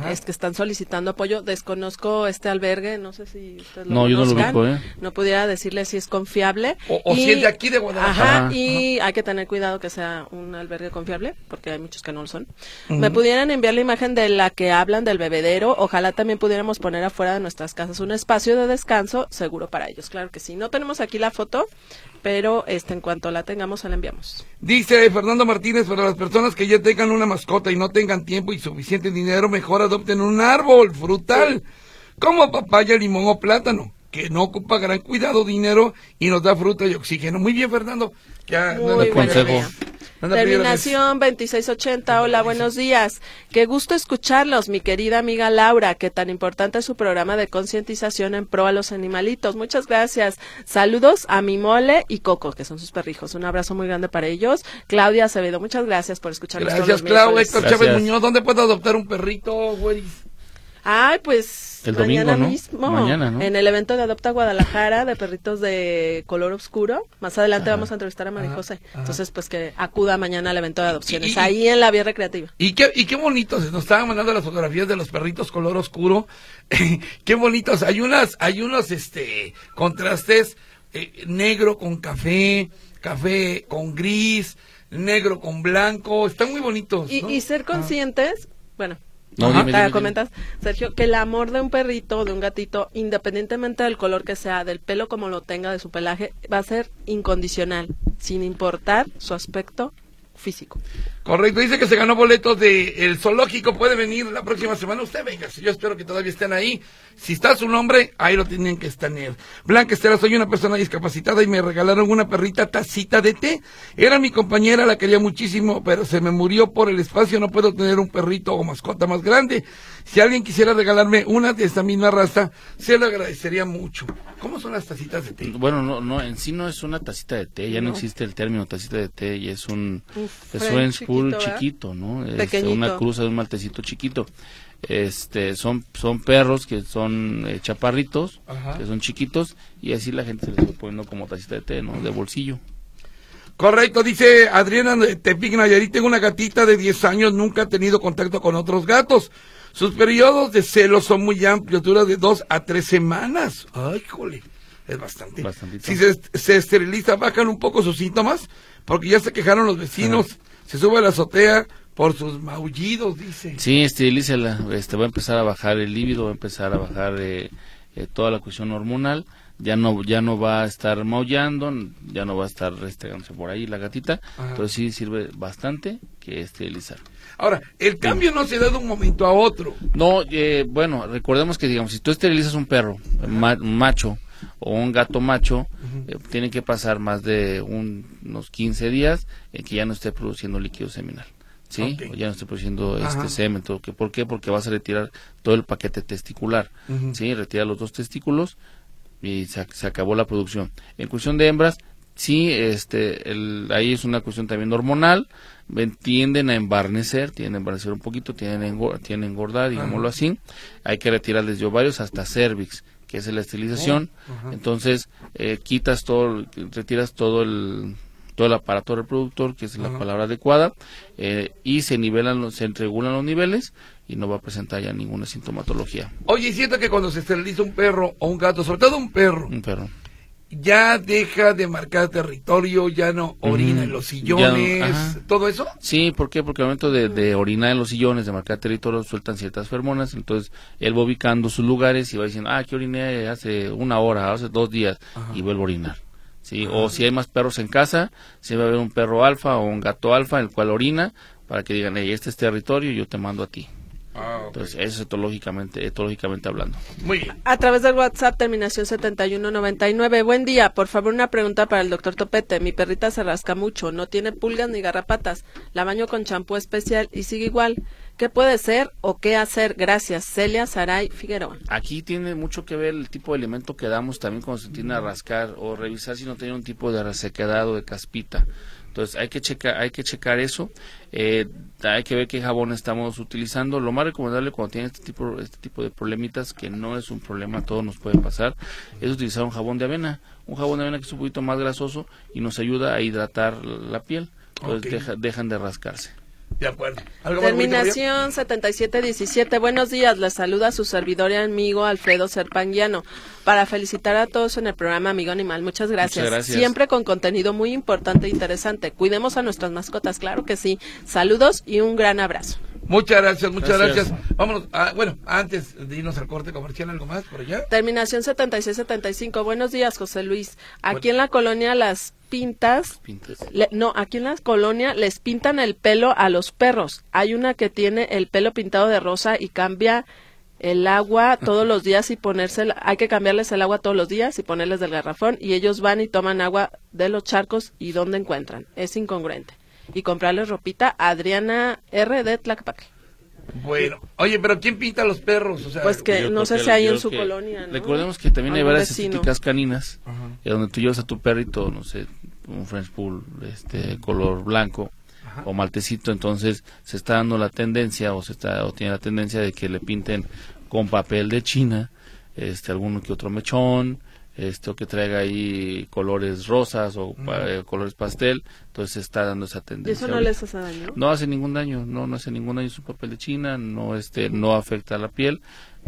es que están solicitando apoyo. Desconozco este albergue, no sé si ustedes lo No, yo no lo ubico, ¿eh? No pudiera decirle si es confiable. O, si es de aquí de Guadalajara. Ajá, y hay que tener cuidado que sea un albergue confiable, porque hay muchos que no lo son. Me pudieran enviar la imagen de la que hablan del bebedero. Ojalá también pudiéramos poner afuera de nuestras casas un espacio de descanso seguro para ellos. Claro que sí. No tenemos aquí la foto, pero este en cuanto la tengamos se la enviamos. Dice Fernando Martínez, para las personas que ya tengan una mascota y no tengan tiempo y suficiente dinero, mejor adopten un árbol frutal, como papaya, limón o plátano, que no ocupa gran cuidado, dinero y nos da fruta y oxígeno. Muy bien, Fernando. Ya Muy consejo. Terminación 2680. Hola, buenos días. Qué gusto escucharlos, mi querida amiga Laura, que tan importante es su programa de concientización en pro a los animalitos. Muchas gracias. Saludos a mi mole y Coco, que son sus perrijos. Un abrazo muy grande para ellos. Claudia Acevedo, muchas gracias por escucharnos. Gracias, Claudia. Héctor Chávez Muñoz, ¿dónde puedo adoptar un perrito, güey? Ay, pues el mañana mismo. Mañana, ¿no? En el evento de Adopta Guadalajara de perritos de color oscuro. Más adelante vamos a entrevistar a María José. Entonces, pues que acuda mañana al evento de adopciones, ahí en la vía recreativa. Y qué, y qué bonitos, nos estaban mandando las fotografías de los perritos color oscuro. qué bonitos. Hay unas, hay unos este contrastes eh, negro con café, café con gris, negro con blanco. Están muy bonitos. Y, y ser conscientes, bueno, no, comentas, Sergio, que el amor de un perrito, de un gatito, independientemente del color que sea, del pelo como lo tenga, de su pelaje, va a ser incondicional, sin importar su aspecto físico. Correcto, dice que se ganó boletos de el zoológico, puede venir la próxima semana, usted venga, yo espero que todavía estén ahí. Si está su nombre, ahí lo tienen que estar. Blanca Estela, soy una persona discapacitada y me regalaron una perrita tacita de té. Era mi compañera, la quería muchísimo, pero se me murió por el espacio, no puedo tener un perrito o mascota más grande. Si alguien quisiera regalarme una de esta misma raza, se lo agradecería mucho. ¿Cómo son las tacitas de té? Bueno, no, no, en sí no es una tacita de té, ya no, existe el término tacita de té, y es un, es un chiquito, chiquito, ¿no? Es una cruza de un maltecito chiquito. Este, son, son perros que son eh, chaparritos, que son chiquitos, y así la gente se les va poniendo como tacita de té, ¿no? De bolsillo. Correcto, dice Adriana Tepic Nayarit, tengo una gatita de 10 años, nunca ha tenido contacto con otros gatos. Sus periodos de celo son muy amplios, dura de dos a tres semanas. Ay, jole, es bastante. Si se, esteriliza, bajan un poco sus síntomas, porque ya se quejaron los vecinos. Se sube a la azotea por sus maullidos, dice. Sí, esterilícela. Este, va a empezar a bajar el líbido, va a empezar a bajar eh, eh, toda la cuestión hormonal. Ya no, ya no va a estar maullando, ya no va a estar restregándose por ahí la gatita. Entonces sí sirve bastante que esterilizar. Ahora, el cambio no se da de un momento a otro. No, eh, bueno, recordemos que, digamos, si tú esterilizas un perro, macho o un gato macho, eh, tiene que pasar más de unos 15 días en que ya no esté produciendo líquido seminal. ¿sí? Ya no estoy produciendo este semen. ¿Por qué? Porque vas a retirar todo el paquete testicular, ¿sí? Retira los dos testículos y se, acabó la producción. En cuestión de hembras, sí, este, el, ahí es una cuestión también hormonal, tienden a embarnecer, tienden a embarnecer un poquito, tienden a engordar, tienden engordar digámoslo así. Hay que retirar desde ovarios hasta cervix, que es la esterilización. Oh, Entonces, eh, quitas todo, retiras todo el todo el aparato reproductor, que es la palabra adecuada, eh, y se nivelan, se regulan los niveles y no va a presentar ya ninguna sintomatología. Oye, siento que cuando se esteriliza un perro o un gato, sobre todo un perro, un perro ya deja de marcar territorio, ya no orina en los sillones, todo eso. Sí, ¿por qué? Porque al momento de, de, orinar en los sillones, de marcar territorio, sueltan ciertas feromonas, entonces él va ubicando sus lugares y va diciendo, ah, que oriné hace una hora, hace dos días, y vuelve a orinar. ¿sí? O si hay más perros en casa, si va a haber un perro alfa o un gato alfa, el cual orina, para que digan, hey, este es territorio, yo te mando a ti. Ah, Entonces, eso es etológicamente, etológicamente hablando. Muy bien. A través del WhatsApp, terminación 7199. Buen día. Por favor, una pregunta para el doctor Topete. Mi perrita se rasca mucho, no tiene pulgas ni garrapatas. La baño con champú especial y sigue igual. ¿Qué puede ser o qué hacer? Gracias. Celia Saray Figueroa. Aquí tiene mucho que ver el tipo de alimento que damos también cuando se tiene a rascar o revisar si no tiene un tipo de resequedad o de caspita. Entonces hay que checar, hay que checar eso. Eh, hay que ver qué jabón estamos utilizando. Lo más recomendable cuando tiene este tipo, este tipo de problemitas, que no es un problema, todo nos puede pasar, es utilizar un jabón de avena. Un jabón de avena que es un poquito más grasoso y nos ayuda a hidratar la piel. Entonces dejan de rascarse. De acuerdo. Terminación 7717. Buenos días. Les saluda su servidor y amigo Alfredo Serpanguiano para felicitar a todos en el programa Amigo Animal. Muchas gracias. Muchas gracias. Siempre con contenido muy importante e interesante. Cuidemos a nuestras mascotas, claro que sí. Saludos y un gran abrazo. Muchas gracias, muchas gracias. Vámonos, bueno, antes de irnos al corte comercial, ¿algo más por allá? Terminación 7675. Buenos días, José Luis. Aquí en la colonia Las Pintas, no, aquí en la colonia les pintan el pelo a los perros. Hay una que tiene el pelo pintado de rosa y cambia el agua todos los días y ponerse, hay que cambiarles el agua todos los días y ponerles del garrafón y ellos van y toman agua de los charcos y ¿dónde encuentran? Es incongruente y comprarles ropita Adriana R. de Tlaquepaque. Bueno, oye, pero ¿quién pinta a los perros? pues que no sé si hay en su colonia. Recordemos que también hay varias estéticas caninas, y donde tú llevas a tu perrito, no sé, un French Pool este color blanco o maltecito, entonces se está dando la tendencia o se está o tiene la tendencia de que le pinten con papel de China, este alguno que otro mechón, esto que traiga ahí colores rosas o eh, colores pastel, entonces está dando esa tendencia. ¿Y eso no les hace daño? No hace ningún daño, no, no hace ningún daño su papel de China, no este no afecta a la piel,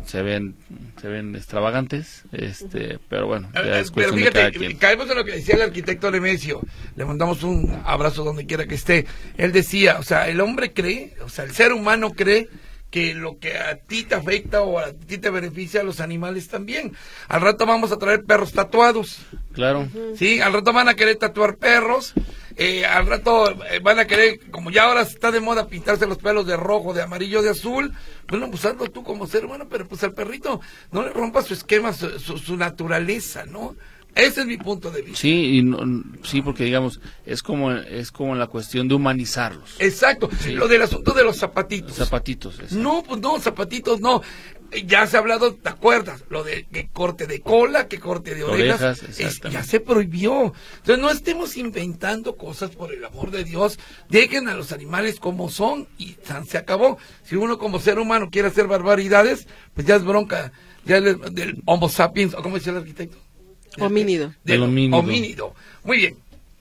se ven se ven extravagantes, este, pero bueno, ya eh, es pero fíjate, caemos en lo que decía el arquitecto Nemesio, le mandamos un abrazo donde quiera que esté. Él decía, o sea, el hombre cree, o sea, el ser humano cree que lo que a ti te afecta o a ti te beneficia a los animales también. Al rato vamos a traer perros tatuados. Claro. Sí, al rato van a querer tatuar perros. Eh, al rato eh, van a querer, como ya ahora está de moda pintarse los pelos de rojo, de amarillo, de azul. Bueno, pues hazlo tú como ser humano, pero pues al perrito no le rompas su esquema, su naturaleza, ¿no? Ese es mi punto de vista. Sí, y sí, porque digamos, es como es como la cuestión de humanizarlos. Exacto. Lo del asunto de los zapatitos. zapatitos. No, pues no, zapatitos no. Ya se ha hablado, ¿te acuerdas? Lo de que corte de cola, que corte de orejas. ya se prohibió. Entonces no estemos inventando cosas por el amor de Dios. Dejen a los animales como son y se acabó. Si uno como ser humano quiere hacer barbaridades, pues ya es bronca. Ya del Homo sapiens, o como decía el arquitecto. Homínido. Del homínido. Muy bien.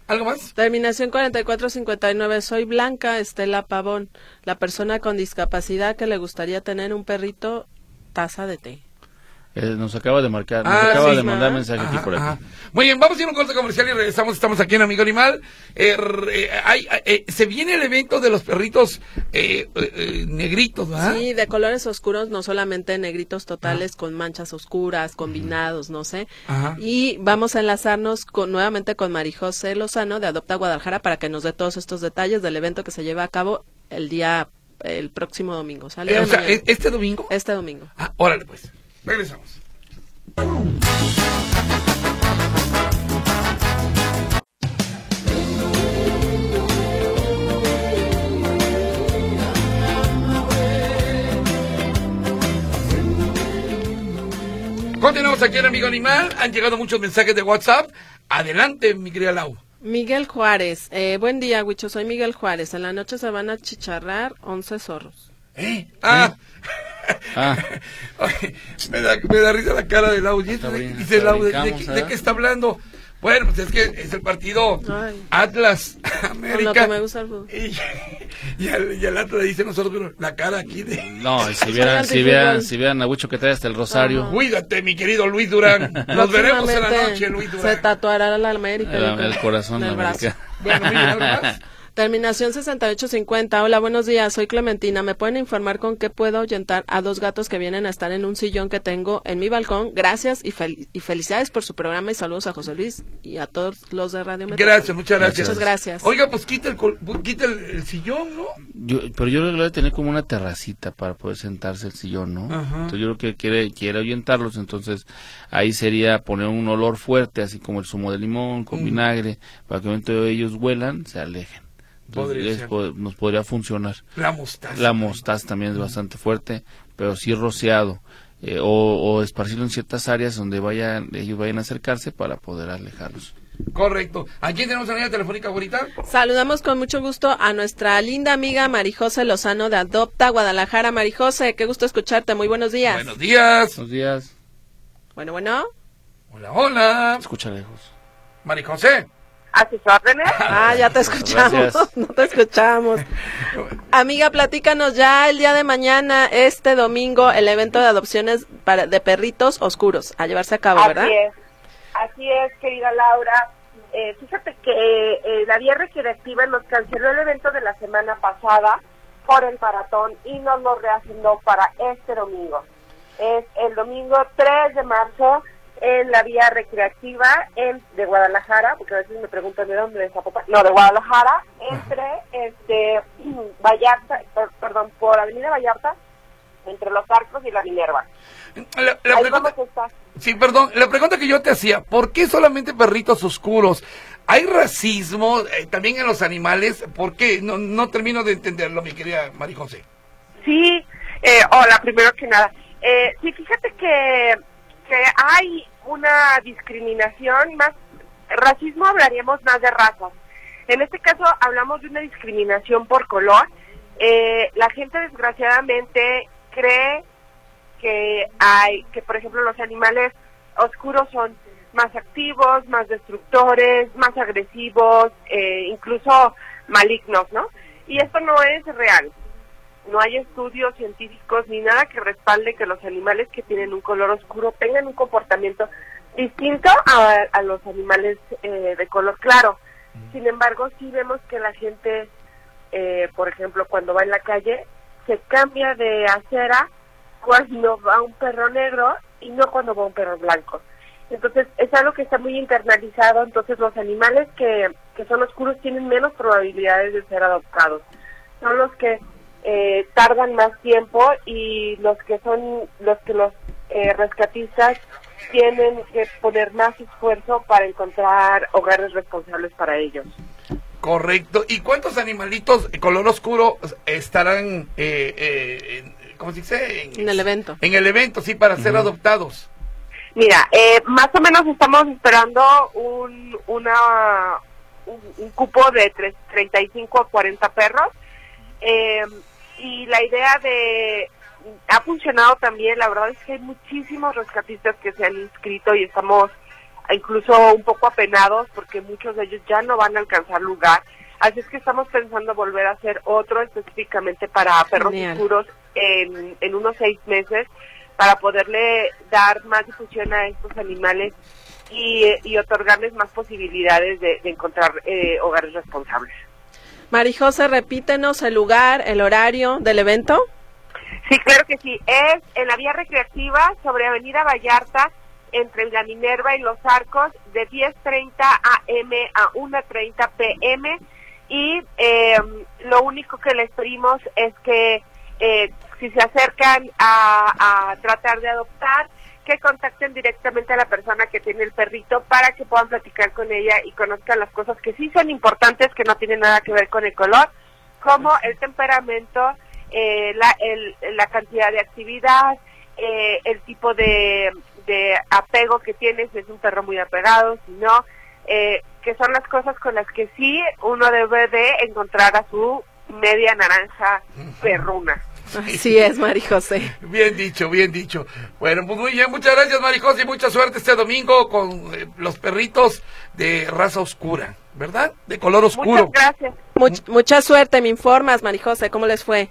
¿Algo más? Terminación 4459. Soy Blanca Estela Pavón, la persona con discapacidad que le gustaría tener un perrito taza de té. Eh, nos acaba de marcar, nos ah, acaba de mandar mensaje aquí por aquí. Muy bien, vamos a ir a un corte comercial y regresamos. Estamos aquí en Amigo Animal. Eh, eh, se viene el evento de los perritos negritos, ¿verdad? Sí, de colores oscuros, no solamente negritos totales con manchas oscuras, combinados, no sé. Y vamos a enlazarnos con, nuevamente con Marijose Lozano de Adopta Guadalajara para que nos dé todos estos detalles del evento que se lleva a cabo el día, el próximo domingo. ¿sale? o sea, ¿este domingo? Este domingo. Ah, órale pues. Regresamos. Continuamos aquí en Amigo Animal. Han llegado muchos mensajes de WhatsApp. Adelante, mi querida Lau. Miguel Juárez. Eh, buen día, Huicho. Soy Miguel Juárez. En la noche se van a chicharrar 11 zorros. ¿Eh? Ah. Ah. Oye, me, da, me da risa la cara de Lau. Dice, ¿de, de, qué- de qué está hablando? Bueno, pues es que es el partido Ay. Atlas Con lo América. que me gusta el fútbol. Y, y, al, y al Atlas dice nosotros la cara aquí de... No, y si vieran, si vieran, si vieran a Huicho que trae hasta el rosario. Ajá. Cuídate, mi querido Luis Durán. Nos veremos en la noche, Luis Se Durán. tatuará la América. El- el corazón brazo. americano. Bueno, mira, ¿algo más? Terminación 6850. Hola, buenos días. Soy Clementina. ¿Me pueden informar con qué puedo ahuyentar a dos gatos que vienen a estar en un sillón que tengo en mi balcón? Gracias y, fel- y felicidades por su programa y saludos a José Luis y a todos los de Radio Metrópoli. Gracias, muchas gracias. Muchas gracias. Oiga, pues quita el, col- quita el, el sillón, ¿no? Yo, pero yo creo que debe tener como una terracita para poder sentarse el sillón, ¿no? Ajá. Entonces yo creo que quiere, quiere ahuyentarlos, entonces ahí sería poner un olor fuerte, así como el zumo de limón con vinagre, para que en momento ellos huelan, se alejen. Entonces Podría les ser. po- nos podría funcionar. La mostaza. La mostaza también es bastante fuerte, pero sí rociado. eh, o, o esparcirlo en ciertas áreas donde vayan, ellos vayan a acercarse para poder alejarlos. Correcto. ¿A quién tenemos en la línea telefónica ahorita? Saludamos con mucho gusto a nuestra linda amiga Marijose Lozano de Adopta Guadalajara. Marijose, qué gusto escucharte. Muy buenos días. Buenos días. Buenos días. Bueno, bueno. Hola, hola. Escucha lejos. Mari José. ¿A sus órdenes? Ah, ya te escuchamos. Gracias. No te escuchamos. Amiga, platícanos ya el día de mañana, este domingo, el evento de adopciones para, de perritos oscuros a llevarse a cabo, ¿verdad? Así es, así es, querida Laura. Eh, fíjate que eh, la vía recreativa nos canceló el evento de la semana pasada por el maratón y nos lo reagendó para este domingo. Es el domingo 3 de marzo en la vía recreativa en, de Guadalajara, porque a veces me preguntan de dónde, de Zapopan, no, de Guadalajara, entre este Vallarta, per- perdón, por Avenida Vallarta, entre los Arcos y la Minerva. La, la Ahí pregunta, vamos a estar. sí, perdón, la pregunta que yo te hacía, ¿por qué solamente perritos oscuros? ¿Hay racismo eh, también en los animales? ¿Por qué? No, no termino de entenderlo, mi querida Mari José. Sí, eh, hola, primero que nada. Eh, sí, fíjate que, que hay una discriminación, más racismo hablaríamos más de razas. En este caso hablamos de una discriminación por color. Eh, la gente desgraciadamente cree que hay, que por ejemplo los animales oscuros son más activos, más destructores, más agresivos, eh, incluso malignos, ¿no? Y esto no es real no hay estudios científicos ni nada que respalde que los animales que tienen un color oscuro tengan un comportamiento distinto a, a los animales eh, de color claro. Sin embargo, sí vemos que la gente, eh, por ejemplo, cuando va en la calle, se cambia de acera cuando va un perro negro y no cuando va un perro blanco. Entonces, es algo que está muy internalizado, entonces los animales que, que son oscuros tienen menos probabilidades de ser adoptados. Son los que eh, tardan más tiempo y los que son los que los eh, rescatistas tienen que poner más esfuerzo para encontrar hogares responsables para ellos. Correcto. ¿Y cuántos animalitos de color oscuro estarán, eh, eh, en, ¿cómo se dice? En el evento. En el evento, sí, para ser adoptados. Mira, eh, más o menos estamos esperando un, una, un, un cupo de tres- 35 a 40 perros. Eh, y la idea de... Ha funcionado también, la verdad es que hay muchísimos rescatistas que se han inscrito y estamos incluso un poco apenados porque muchos de ellos ya no van a alcanzar lugar. Así es que estamos pensando volver a hacer otro específicamente para perros Genial. oscuros en, en unos seis meses para poderle dar más difusión a estos animales y, y otorgarles más posibilidades de, de encontrar eh, hogares responsables. Marijose, repítenos el lugar, el horario del evento. Sí, claro que sí. Es en la vía recreativa sobre Avenida Vallarta, entre la Minerva y Los Arcos, de 10.30 AM a 1.30 PM. Y eh, lo único que les pedimos es que eh, si se acercan a, a tratar de adoptar, que contacten directamente a la persona que tiene el perrito para que puedan platicar con ella y conozcan las cosas que sí son importantes, que no tienen nada que ver con el color, como el temperamento, eh, la, cantidad de actividad, eh, el tipo de, de apego que tienes, es un perro muy apegado, si no, eh, que son las cosas con las que sí uno debe de encontrar a su media naranja perruna. Así es, Mari José. Bien dicho, bien dicho. Bueno, pues muy bien, muchas gracias, Mari José, y mucha suerte este domingo con eh, los perritos de raza oscura, ¿verdad? De color oscuro. Muchas gracias. mucha suerte, me informas, Mari José, ¿cómo les fue?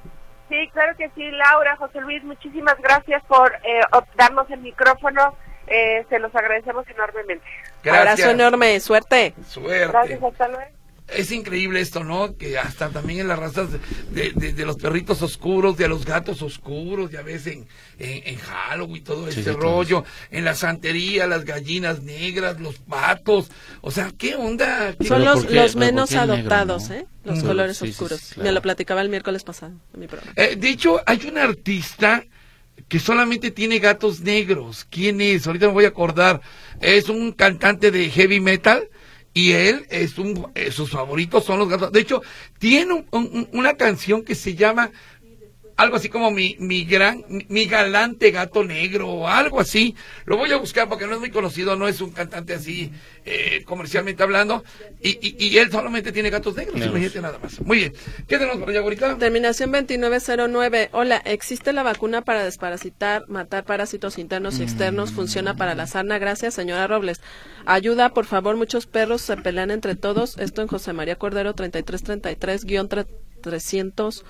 Sí, claro que sí, Laura, José Luis, muchísimas gracias por eh, darnos el micrófono. Eh, se los agradecemos enormemente. Gracias. Abrazo enorme, suerte. Suerte. Gracias, hasta luego es increíble esto, ¿no? Que hasta también en las razas de, de, los perritos oscuros, de los gatos oscuros, ya ves en, en, Halloween, todo ese rollo, en la santería, las gallinas negras, los patos, o sea, ¿qué onda? Son los, los menos adoptados, ¿eh? Los colores oscuros. Me lo platicaba el miércoles pasado en mi programa. Eh, de hecho, hay un artista que solamente tiene gatos negros. ¿Quién es? Ahorita me voy a acordar. Es un cantante de heavy metal y él es un eh, sus favoritos son los gatos. De hecho tiene una canción que se llama algo así como mi, mi gran, mi galante gato negro o algo así. Lo voy a buscar porque no es muy conocido, no es un cantante así eh, comercialmente hablando. Y, y, él solamente tiene gatos negros, imagínate nada más. Muy bien. ¿Qué tenemos por allá, ahorita? Terminación 2909. Hola, ¿existe la vacuna para desparasitar, matar parásitos internos y externos? ¿Funciona para la sarna? Gracias, señora Robles. Ayuda, por favor, muchos perros se pelean entre todos. Esto en José María Cordero 3333-300.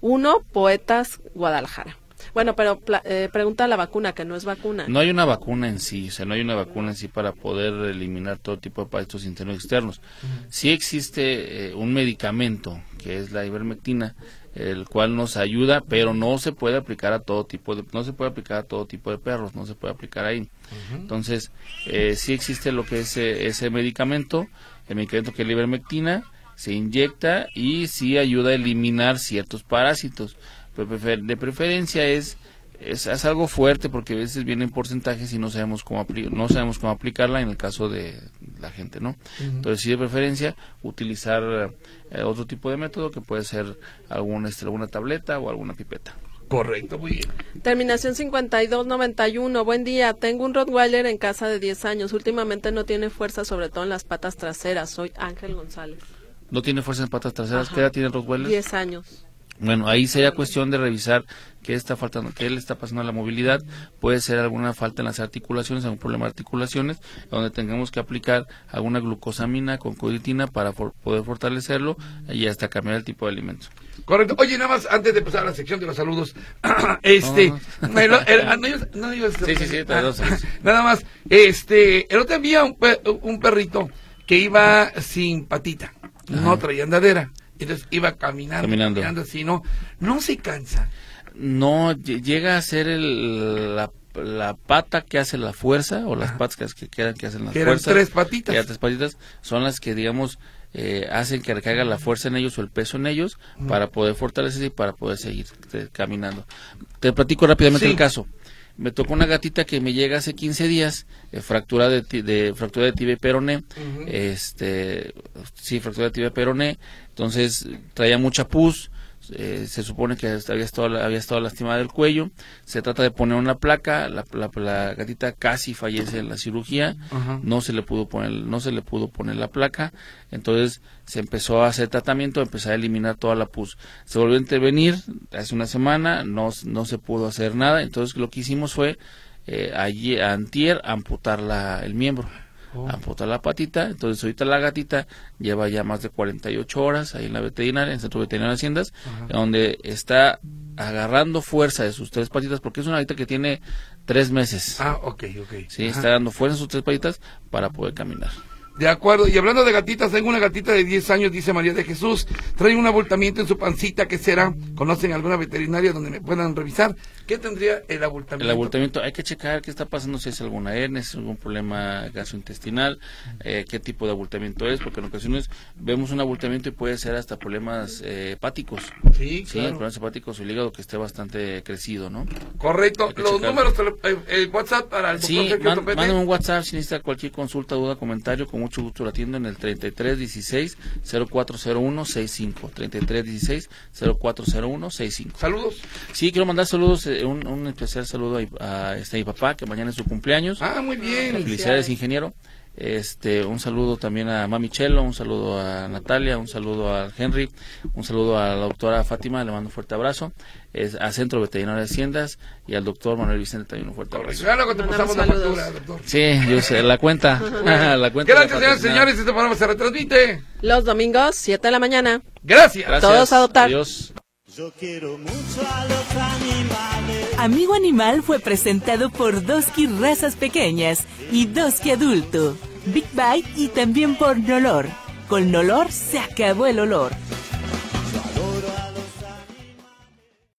Uno, Poetas Guadalajara. Bueno, pero eh, pregunta la vacuna, que no es vacuna. No hay una vacuna en sí, o sea, no hay una vacuna en sí para poder eliminar todo tipo de parásitos internos y externos. Sí existe eh, un medicamento, que es la ivermectina, el cual nos ayuda, pero no se puede aplicar a todo tipo de, no se puede aplicar a todo tipo de perros, no se puede aplicar ahí. Entonces, eh, sí existe lo que es ese medicamento, el medicamento que es la ivermectina, se inyecta y sí ayuda a eliminar ciertos parásitos. De preferencia es, es, algo fuerte porque a veces vienen porcentajes y no sabemos cómo no sabemos cómo aplicarla en el caso de la gente, ¿no? Entonces sí de preferencia utilizar eh, otro tipo de método que puede ser alguna, este, alguna tableta o alguna pipeta. Correcto, muy bien. Terminación 5291. Buen día. Tengo un Rottweiler en casa de 10 años. Últimamente no tiene fuerza, sobre todo en las patas traseras. Soy Ángel González. No tiene fuerza en patas traseras. ¿Qué edad tiene Rottweiler? Diez años. Bueno, ahí sería cuestión de revisar qué está faltando, qué le está pasando a la movilidad. Puede ser alguna falta en las articulaciones, algún problema de articulaciones, donde tengamos que aplicar alguna glucosamina con coditina para poder fortalecerlo y hasta cambiar el tipo de alimento. Correcto. Oye, nada más, antes de pasar a la sección de los saludos, este, sí, sí, sí, nada más, este, el otro día un, un perrito que iba sin patita no traía andadera. Entonces iba caminando, caminando, así, ¿no? No se cansa. No, llega a ser el, la, pata que hace la fuerza, o las patas que quedan que hacen la que fuerza. tres patitas. tres patitas, son las que, digamos, eh, hacen que recaiga la fuerza en ellos o el peso en ellos para poder fortalecerse y para poder seguir eh, caminando. Te platico rápidamente el caso me tocó una gatita que me llega hace 15 días, eh, fractura de, de, fractura de tibia y peroné, este, sí, fractura de tibia y peroné, entonces traía mucha pus, eh, se supone que había estado, había estado lastimada del cuello, se trata de poner una placa, la, la, gatita casi fallece en la cirugía, no se le pudo poner, no se le pudo poner la placa, entonces se empezó a hacer tratamiento, empezó a eliminar toda la pus. Se volvió a intervenir hace una semana, no, no se pudo hacer nada, entonces lo que hicimos fue eh, allí, antier amputar la, el miembro oh. amputar la patita. Entonces, ahorita la gatita lleva ya más de 48 horas ahí en la veterinaria, en el Centro Veterinario de Haciendas, donde está agarrando fuerza de sus tres patitas, porque es una gatita que tiene tres meses. Ah, ok, ok. Sí, está dando fuerza en sus tres patitas para poder caminar. De acuerdo, y hablando de gatitas, tengo una gatita de 10 años, dice María de Jesús, trae un abultamiento en su pancita, ¿qué será? ¿Conocen alguna veterinaria donde me puedan revisar? ¿Qué tendría el abultamiento? El abultamiento, hay que checar qué está pasando, si es alguna hernia, si es algún problema gastrointestinal, eh, qué tipo de abultamiento es, porque en ocasiones vemos un abultamiento y puede ser hasta problemas eh, hepáticos. Sí, sí problemas hepáticos o el hígado que esté bastante crecido, ¿no? Correcto. Los números, el, WhatsApp para el Sí, mándame un WhatsApp si necesita cualquier consulta, duda, comentario, con con mucho gusto lo atiendo en el 3316 040165 3316 040165 Saludos. Sí, quiero mandar saludos, eh, un, un especial saludo a, a, este, mi papá, que mañana es su cumpleaños. Ah, muy bien. Felicidades, ingeniero. Este, un saludo también a Mami Chelo, un saludo a Natalia, un saludo a Henry, un saludo a la doctora Fátima, le mando un fuerte abrazo, es, a Centro Veterinario de Haciendas y al doctor Manuel Vicente también un fuerte abrazo. Claro, te pasamos la factura, doctor. Sí, yo sé, la cuenta. la cuenta Gracias, señores, señores, este programa se retransmite. Los domingos, 7 de la mañana. Gracias. Gracias. Todos a adoptar. Adiós. Yo quiero mucho a los animales. Amigo Animal fue presentado por Doski Razas Pequeñas y Doski Adulto, Big Bite y también por Nolor. Con Nolor se acabó el olor.